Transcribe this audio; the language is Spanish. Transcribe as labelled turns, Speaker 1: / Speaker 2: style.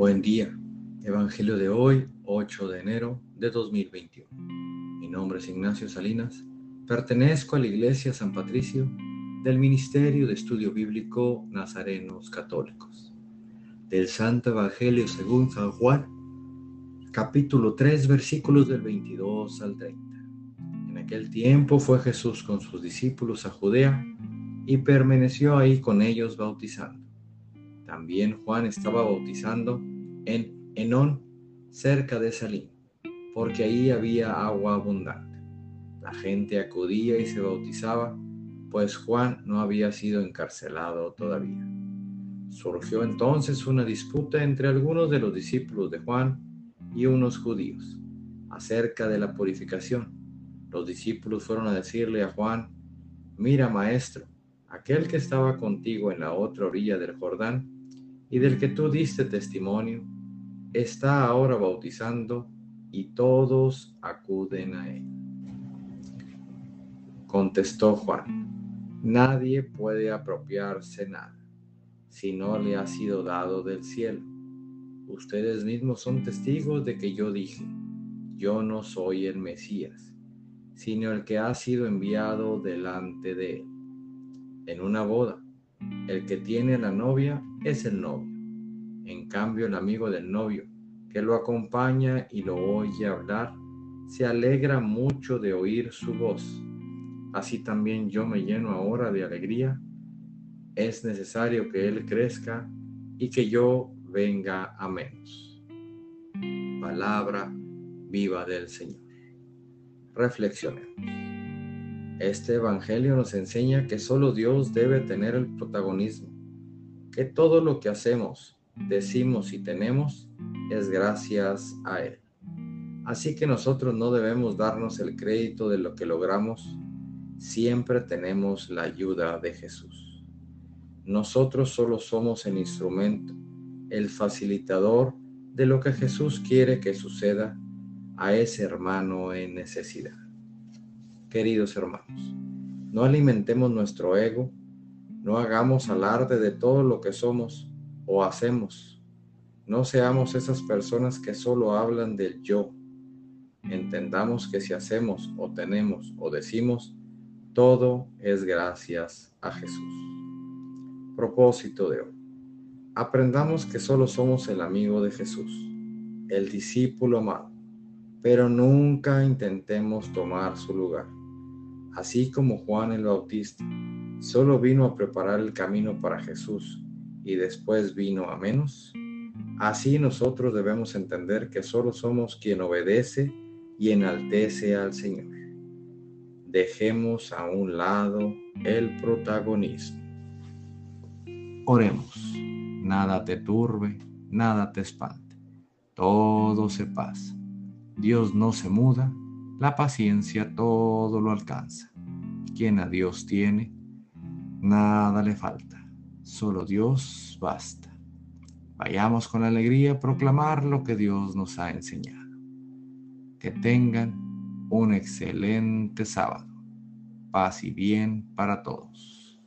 Speaker 1: Buen día. Evangelio de hoy, 8 de enero de 2021. Mi nombre es Ignacio Salinas. Pertenezco a la Iglesia San Patricio del Ministerio de Estudio Bíblico Nazarenos Católicos. Del Santo Evangelio según San Juan, capítulo 3, versículos del 22 al 30. En aquel tiempo fue Jesús con sus discípulos a Judea y permaneció ahí con ellos bautizando. También Juan estaba bautizando en Enón, cerca de Salim, porque ahí había agua abundante. La gente acudía y se bautizaba, pues Juan no había sido encarcelado todavía. Surgió entonces una disputa entre algunos de los discípulos de Juan y unos judíos acerca de la purificación. Los discípulos fueron a decirle a Juan, mira maestro, aquel que estaba contigo en la otra orilla del Jordán y del que tú diste testimonio, está ahora bautizando y todos acuden a él. Contestó Juan, nadie puede apropiarse nada si no le ha sido dado del cielo. Ustedes mismos son testigos de que yo dije, yo no soy el Mesías, sino el que ha sido enviado delante de él en una boda. El que tiene la novia es el novio. En cambio, el amigo del novio, que lo acompaña y lo oye hablar, se alegra mucho de oír su voz. Así también yo me lleno ahora de alegría. Es necesario que Él crezca y que yo venga a menos. Palabra viva del Señor. Reflexionemos. Este Evangelio nos enseña que solo Dios debe tener el protagonismo, que todo lo que hacemos, decimos y tenemos es gracias a Él. Así que nosotros no debemos darnos el crédito de lo que logramos, siempre tenemos la ayuda de Jesús. Nosotros solo somos el instrumento, el facilitador de lo que Jesús quiere que suceda a ese hermano en necesidad queridos hermanos. No alimentemos nuestro ego, no hagamos alarde de todo lo que somos o hacemos. No seamos esas personas que solo hablan del yo. Entendamos que si hacemos o tenemos o decimos, todo es gracias a Jesús. Propósito de hoy. Aprendamos que solo somos el amigo de Jesús, el discípulo amado, pero nunca intentemos tomar su lugar así como Juan el Bautista solo vino a preparar el camino para Jesús y después vino a menos, así nosotros debemos entender que solo somos quien obedece y enaltece al Señor. Dejemos a un lado el protagonismo. Oremos. Nada te turbe, nada te espante. Todo se pasa. Dios no se muda la paciencia todo lo alcanza. Quien a Dios tiene, nada le falta. Solo Dios basta. Vayamos con alegría a proclamar lo que Dios nos ha enseñado. Que tengan un excelente sábado. Paz y bien para todos.